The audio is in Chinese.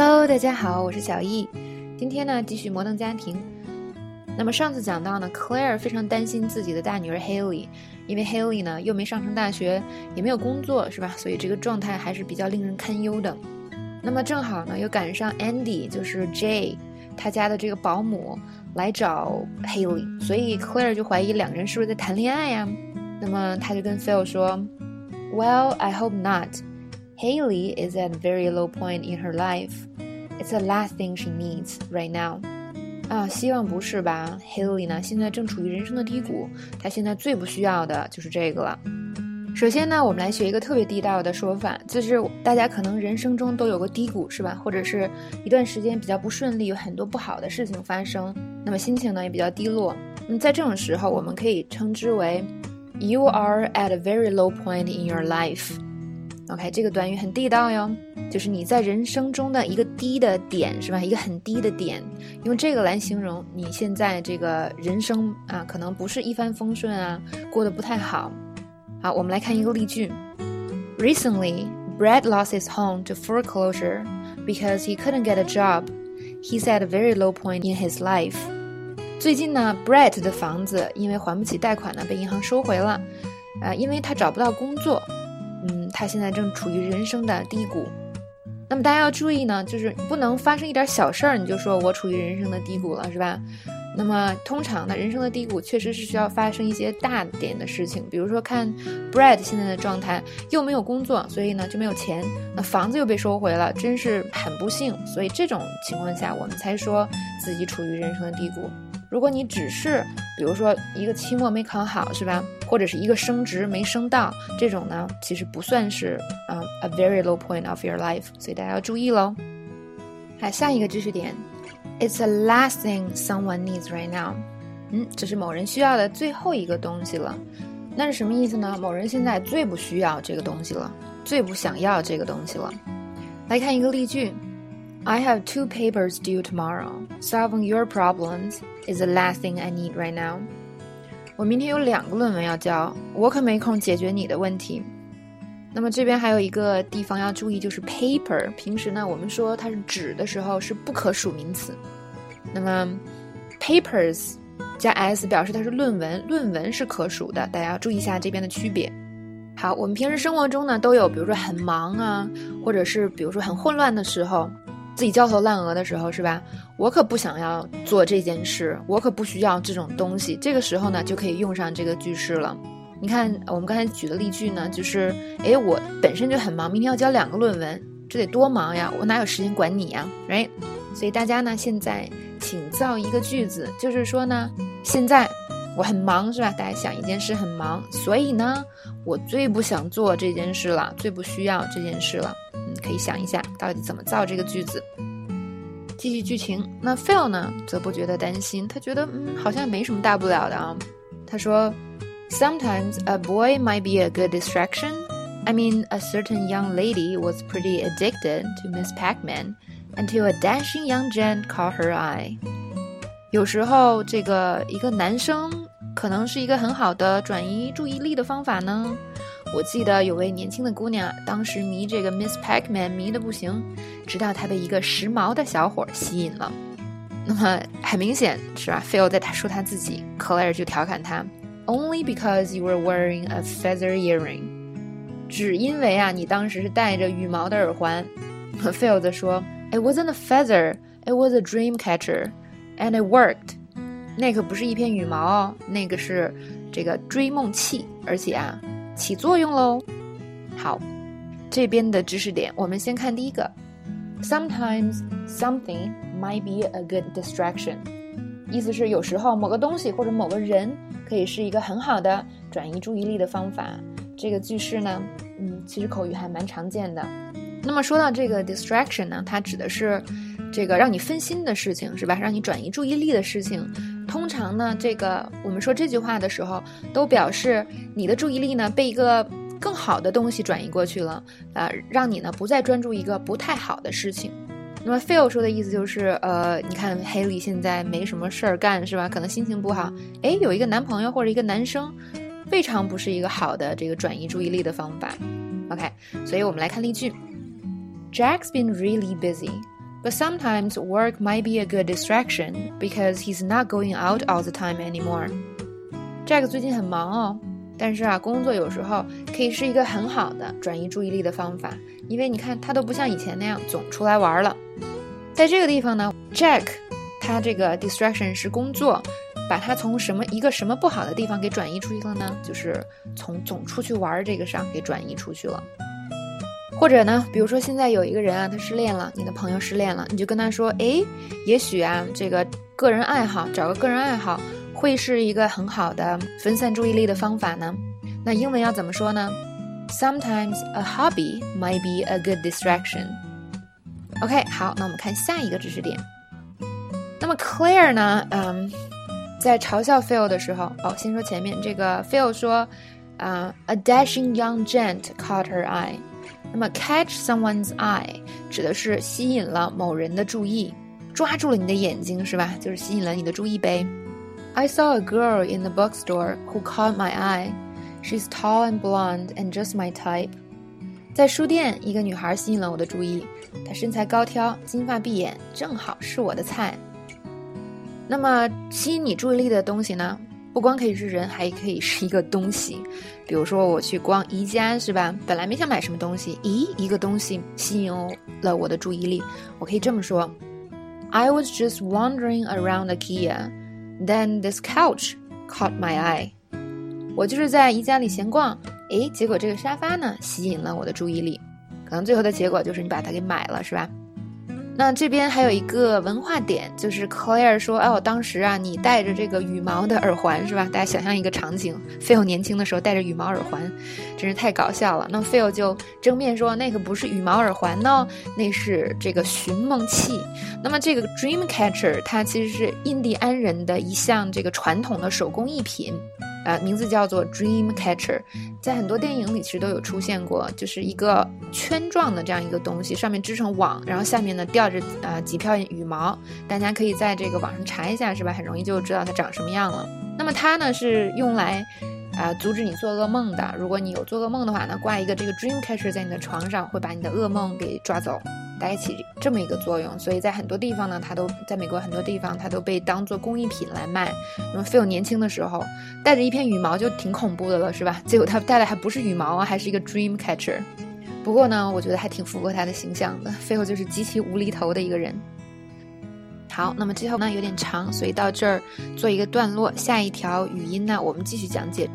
Hello，大家好，我是小易。今天呢，继续摩登家庭。那么上次讲到呢，Claire 非常担心自己的大女儿 Haley，因为 Haley 呢又没上成大学，也没有工作，是吧？所以这个状态还是比较令人堪忧的。那么正好呢，又赶上 Andy，就是 Jay 他家的这个保姆来找 Haley，所以 Claire 就怀疑两个人是不是在谈恋爱呀？那么他就跟 Phil 说：“Well, I hope not. Haley is at a very low point in her life. It's the last thing she needs right now.” 啊，希望不是吧？Haley 呢，现在正处于人生的低谷，她现在最不需要的就是这个了。首先呢，我们来学一个特别地道的说法，就是大家可能人生中都有个低谷，是吧？或者是一段时间比较不顺利，有很多不好的事情发生，那么心情呢也比较低落。那么在这种时候，我们可以称之为 “You are at a very low point in your life”。OK，这个短语很地道哟，就是你在人生中的一个低的点，是吧？一个很低的点，用这个来形容你现在这个人生啊，可能不是一帆风顺啊，过得不太好。好，我们来看一个例句。Recently, Brad lost his home to foreclosure because he couldn't get a job. He's at a very low point in his life. 最近呢，Brad 的房子因为还不起贷款呢，被银行收回了。呃，因为他找不到工作，嗯，他现在正处于人生的低谷。那么大家要注意呢，就是不能发生一点小事儿你就说我处于人生的低谷了，是吧？那么，通常呢，人生的低谷确实是需要发生一些大点的事情，比如说看 Brad 现在的状态，又没有工作，所以呢就没有钱，那房子又被收回了，真是很不幸。所以这种情况下，我们才说自己处于人生的低谷。如果你只是，比如说一个期末没考好，是吧？或者是一个升职没升到，这种呢，其实不算是嗯 a very low point of your life，所以大家要注意喽。好，下一个知识点。It's the last thing someone needs right now。嗯，这是某人需要的最后一个东西了。那是什么意思呢？某人现在最不需要这个东西了，最不想要这个东西了。来看一个例句：I have two papers due tomorrow. Solving your problems is the last thing I need right now。我明天有两个论文要交，我可没空解决你的问题。那么这边还有一个地方要注意，就是 paper。平时呢，我们说它是纸的时候是不可数名词。那么 papers 加 s 表示它是论文，论文是可数的，大家要注意一下这边的区别。好，我们平时生活中呢都有，比如说很忙啊，或者是比如说很混乱的时候，自己焦头烂额的时候，是吧？我可不想要做这件事，我可不需要这种东西。这个时候呢，就可以用上这个句式了。你看，我们刚才举的例句呢，就是，哎，我本身就很忙，明天要交两个论文，这得多忙呀！我哪有时间管你呀，right？所以大家呢，现在请造一个句子，就是说呢，现在我很忙，是吧？大家想一件事很忙，所以呢，我最不想做这件事了，最不需要这件事了。可以想一下，到底怎么造这个句子。继续剧情，那 Phil 呢，则不觉得担心，他觉得，嗯，好像没什么大不了的啊。他说。Sometimes a boy might be a good distraction. I mean, a certain young lady was pretty addicted to Miss Pac-Man until a dashing young gent caught her eye. 有时候，这个一个男生可能是一个很好的转移注意力的方法呢。我记得有位年轻的姑娘，当时迷这个 Miss Pac-Man 迷得不行，直到她被一个时髦的小伙吸引了。那么很明显是吧？Phil 在他说他自己，Claire 就调侃他。Only because you were wearing a feather earring，只因为啊，你当时是戴着羽毛的耳环。Phil 说，It wasn't a feather, it was a dream catcher, and it worked。那可不是一片羽毛哦，那个是这个追梦器，而且啊，起作用喽。好，这边的知识点，我们先看第一个。Sometimes something might be a good distraction，意思是有时候某个东西或者某个人。可以是一个很好的转移注意力的方法。这个句式呢，嗯，其实口语还蛮常见的。那么说到这个 distraction 呢，它指的是这个让你分心的事情，是吧？让你转移注意力的事情。常呢，这个我们说这句话的时候，都表示你的注意力呢被一个更好的东西转移过去了，呃，让你呢不再专注一个不太好的事情。那么 Phil 说的意思就是，呃，你看 Haley 现在没什么事儿干，是吧？可能心情不好，哎，有一个男朋友或者一个男生，未尝不是一个好的这个转移注意力的方法。OK，所以我们来看例句：Jack's been really busy. But sometimes work might be a good distraction because he's not going out all the time anymore. Jack 最近很忙哦，但是啊，工作有时候可以是一个很好的转移注意力的方法，因为你看他都不像以前那样总出来玩了。在这个地方呢，Jack 他这个 distraction 是工作，把他从什么一个什么不好的地方给转移出去了呢？就是从总出去玩这个上给转移出去了。或者呢，比如说现在有一个人啊，他失恋了，你的朋友失恋了，你就跟他说，哎，也许啊，这个个人爱好，找个个人爱好。会是一个很好的分散注意力的方法呢。那英文要怎么说呢？Sometimes a hobby might be a good distraction. OK，好，那我们看下一个知识点。那么 Claire 呢？嗯，在嘲笑 Phil 的时候，哦，先说前面这个 Phil 说，啊，a dashing young gent caught her eye。那么 catch someone's eye 指的是吸引了某人的注意，抓住了你的眼睛，是吧？就是吸引了你的注意呗。I saw a girl in the bookstore who caught my eye. She's tall and blonde and just my type. 在书店，一个女孩吸引了我的注意。她身材高挑，金发碧眼，正好是我的菜。那么，吸引你注意力的东西呢？不光可以是人，还可以是一个东西。比如说，我去逛宜家，是吧？本来没想买什么东西，咦，一个东西吸引了我的注意力。我可以这么说：I was just wandering around IKEA. Then this couch caught my eye。我就是在宜家里闲逛，诶，结果这个沙发呢吸引了我的注意力。可能最后的结果就是你把它给买了，是吧？那这边还有一个文化点，就是 Claire 说：“哦，当时啊，你戴着这个羽毛的耳环，是吧？大家想象一个场景，Phil 年轻的时候戴着羽毛耳环，真是太搞笑了。”那 Phil 就正面说：“那个不是羽毛耳环呢，那是这个寻梦器。那么这个 Dream Catcher 它其实是印第安人的一项这个传统的手工艺品。”呃，名字叫做 Dream Catcher，在很多电影里其实都有出现过，就是一个圈状的这样一个东西，上面织成网，然后下面呢吊着呃几片羽毛，大家可以在这个网上查一下，是吧？很容易就知道它长什么样了。那么它呢是用来。啊，阻止你做噩梦的。如果你有做噩梦的话呢，挂一个这个 dream catcher 在你的床上，会把你的噩梦给抓走，带起这么一个作用。所以在很多地方呢，它都在美国很多地方，它都被当做工艺品来卖。那么 Phil 年轻的时候带着一片羽毛就挺恐怖的了，是吧？结果他带的还不是羽毛啊，还是一个 dream catcher。不过呢，我觉得还挺符合他的形象的。Phil 就是极其无厘头的一个人。好，那么最后呢有点长，所以到这儿做一个段落。下一条语音呢，我们继续讲解